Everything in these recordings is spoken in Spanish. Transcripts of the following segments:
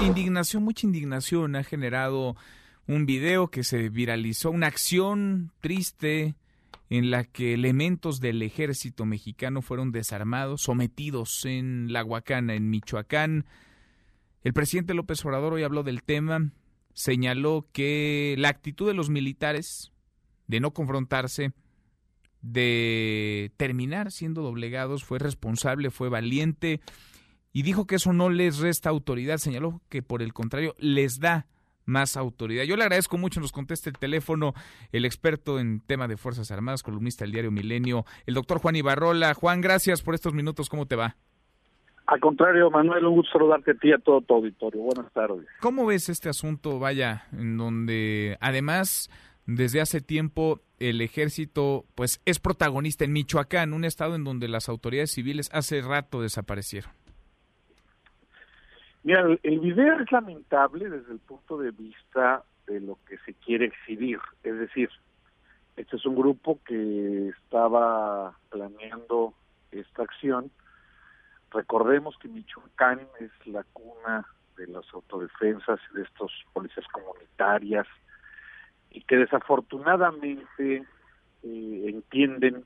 Indignación, mucha indignación ha generado un video que se viralizó, una acción triste en la que elementos del ejército mexicano fueron desarmados, sometidos en La Huacana, en Michoacán. El presidente López Obrador hoy habló del tema, señaló que la actitud de los militares de no confrontarse, de terminar siendo doblegados, fue responsable, fue valiente y dijo que eso no les resta autoridad, señaló que por el contrario les da más autoridad. Yo le agradezco mucho, nos conteste el teléfono el experto en tema de Fuerzas Armadas, columnista del diario Milenio, el doctor Juan Ibarrola. Juan, gracias por estos minutos, ¿cómo te va? Al contrario, Manuel, un gusto saludarte a ti y a todo tu auditorio. Buenas tardes. ¿Cómo ves este asunto, vaya, en donde además desde hace tiempo el ejército pues es protagonista en Michoacán, un estado en donde las autoridades civiles hace rato desaparecieron? Mira, el, video es lamentable desde el punto de vista de lo que se quiere exhibir. Es decir, este es un grupo que estaba planeando esta acción. Recordemos que Michoacán es la cuna de las autodefensas y de estos policías comunitarias y que desafortunadamente eh, entienden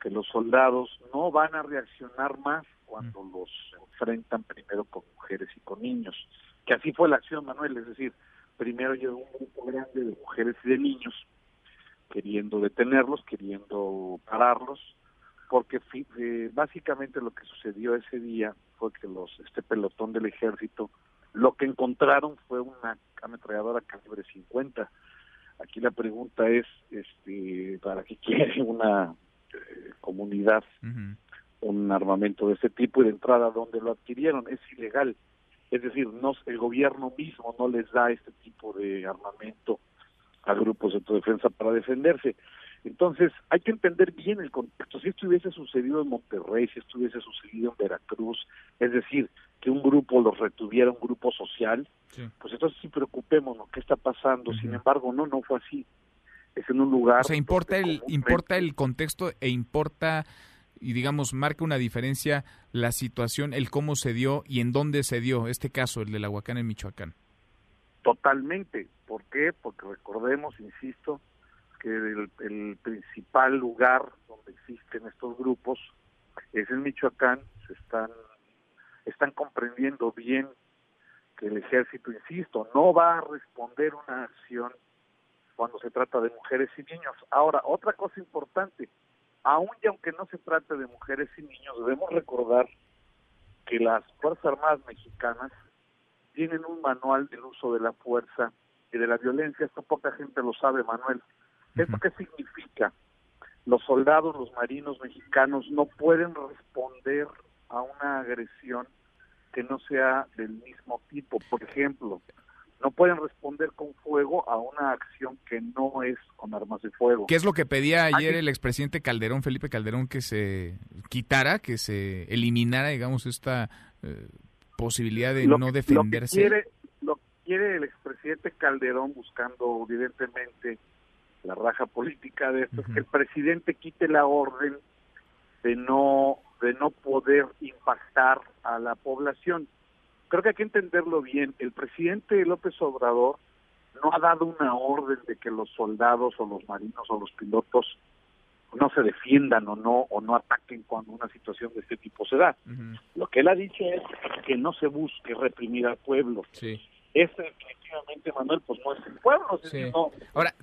que los soldados no van a reaccionar más cuando los enfrentan primero con niños. Que así fue la acción, Manuel, es decir, primero llegó un grupo grande de mujeres y de niños queriendo detenerlos, queriendo pararlos, porque eh, básicamente lo que sucedió ese día fue que los este pelotón del ejército lo que encontraron fue una ametralladora calibre 50. Aquí la pregunta es, este, ¿para qué quiere una eh, comunidad un armamento de ese tipo y de entrada donde lo adquirieron es ilegal. Es decir, no el gobierno mismo no les da este tipo de armamento a grupos de autodefensa para defenderse. Entonces, hay que entender bien el contexto. Si esto hubiese sucedido en Monterrey, si esto hubiese sucedido en Veracruz, es decir, que un grupo los retuviera, un grupo social, pues entonces sí preocupémonos, ¿qué está pasando? Sin embargo, no, no fue así. Es en un lugar... O sea, importa, el, importa el contexto e importa y digamos marca una diferencia la situación, el cómo se dio y en dónde se dio este caso, el de la Huacán en Michoacán. Totalmente. ¿Por qué? Porque recordemos, insisto, que el, principal lugar donde existen estos grupos es en Michoacán. Se están están comprendiendo bien que el ejército, insisto, no va a responder una acción cuando se trata de mujeres y niños. Ahora, otra cosa importante, aún y aunque no se trate de mujeres y niños, debemos recordar que las Fuerzas Armadas mexicanas tienen un manual del uso de la fuerza y de la violencia. Esto poca gente lo sabe, Manuel. ¿Esto qué significa? Los soldados, los marinos mexicanos no pueden responder a una agresión que no sea del mismo tipo. Por ejemplo, no pueden responder con fuego a una acción que no es con armas de fuego. ¿Qué es lo que pedía ayer el expresidente Calderón, Felipe Calderón, que se quitara, que se eliminara, digamos, esta eh, posibilidad de no defenderse? Lo que, quiere, lo quiere el expresidente Calderón buscando evidentemente la raja política de esto, es que el presidente quite la orden de no de no poder impactar a la población creo que hay que entenderlo bien. El presidente López Obrador no ha dado una orden de que los soldados o los marinos o los pilotos no se defiendan o no o no ataquen cuando una situación de este tipo se da. Lo que él ha dicho es que no se busque reprimir al pueblo. Sí. Este definitivamente, Manuel, pues no es el pueblo. Ahora,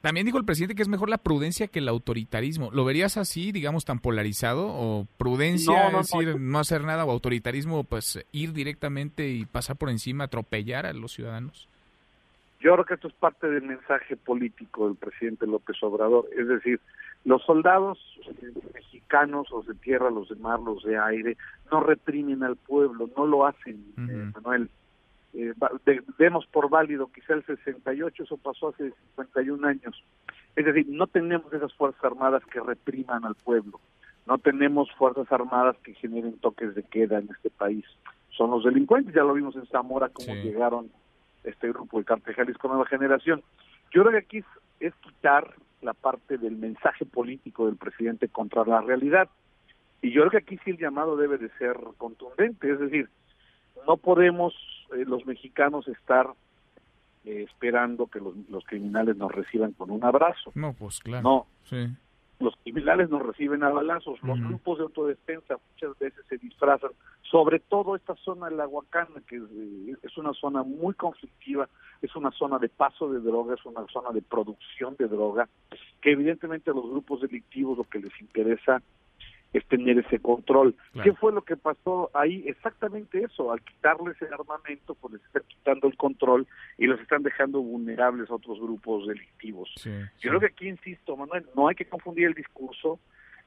también dijo el presidente que es mejor la prudencia que el autoritarismo. ¿Lo verías así, digamos, tan polarizado? ¿O prudencia, es decir, no hacer nada, o autoritarismo, pues ir directamente y pasar por encima, atropellar a los ciudadanos? Yo creo que esto es parte del mensaje político del presidente López Obrador. Es decir, los soldados mexicanos, los de tierra, los de mar, los de aire, no reprimen al pueblo, no lo hacen, eh, Manuel eh, demos por válido quizá el 68, eso pasó hace 51 años. Es decir, no tenemos esas Fuerzas Armadas que repriman al pueblo, no tenemos Fuerzas Armadas que generen toques de queda en este país. Son los delincuentes, ya lo vimos en Zamora, cómo llegaron este grupo de Cártel Jalisco Nueva Generación. Yo creo que aquí es quitar la parte del mensaje político del presidente contra la realidad. Y yo creo que aquí sí el llamado debe de ser contundente, es decir, no podemos eh, los mexicanos estar eh, esperando que los, los, criminales nos reciban con un abrazo. No, pues claro. No. Sí. Los criminales nos reciben a balazos. Los grupos de autodefensa muchas veces se disfrazan. Sobre todo esta zona de la Huacana, que es una zona muy conflictiva, es una zona de paso de droga, es una zona de producción de droga, que evidentemente a los grupos delictivos lo que les interesa es tener ese control. ¿Qué fue lo que pasó ahí? Exactamente eso, al quitarles el armamento, pues les están quitando el control y los están dejando vulnerables a otros grupos delictivos. Yo creo que aquí, insisto, Manuel, no hay que confundir el discurso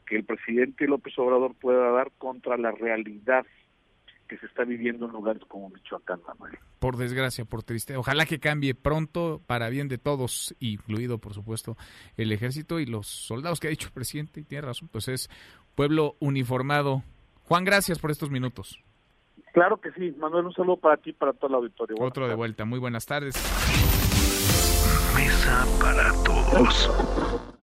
que el presidente López Obrador pueda dar contra la realidad que se está viviendo en lugares como Michoacán, Manuel. Por desgracia, por triste. Ojalá que cambie pronto para bien de todos, incluido, por supuesto, el ejército y los soldados que ha dicho el presidente, y tiene razón, pues es pueblo uniformado. Juan, gracias por estos minutos. Claro que sí, Manuel, un saludo para ti y para todo el auditorio. Otro de vuelta, muy buenas tardes. Mesa para todos.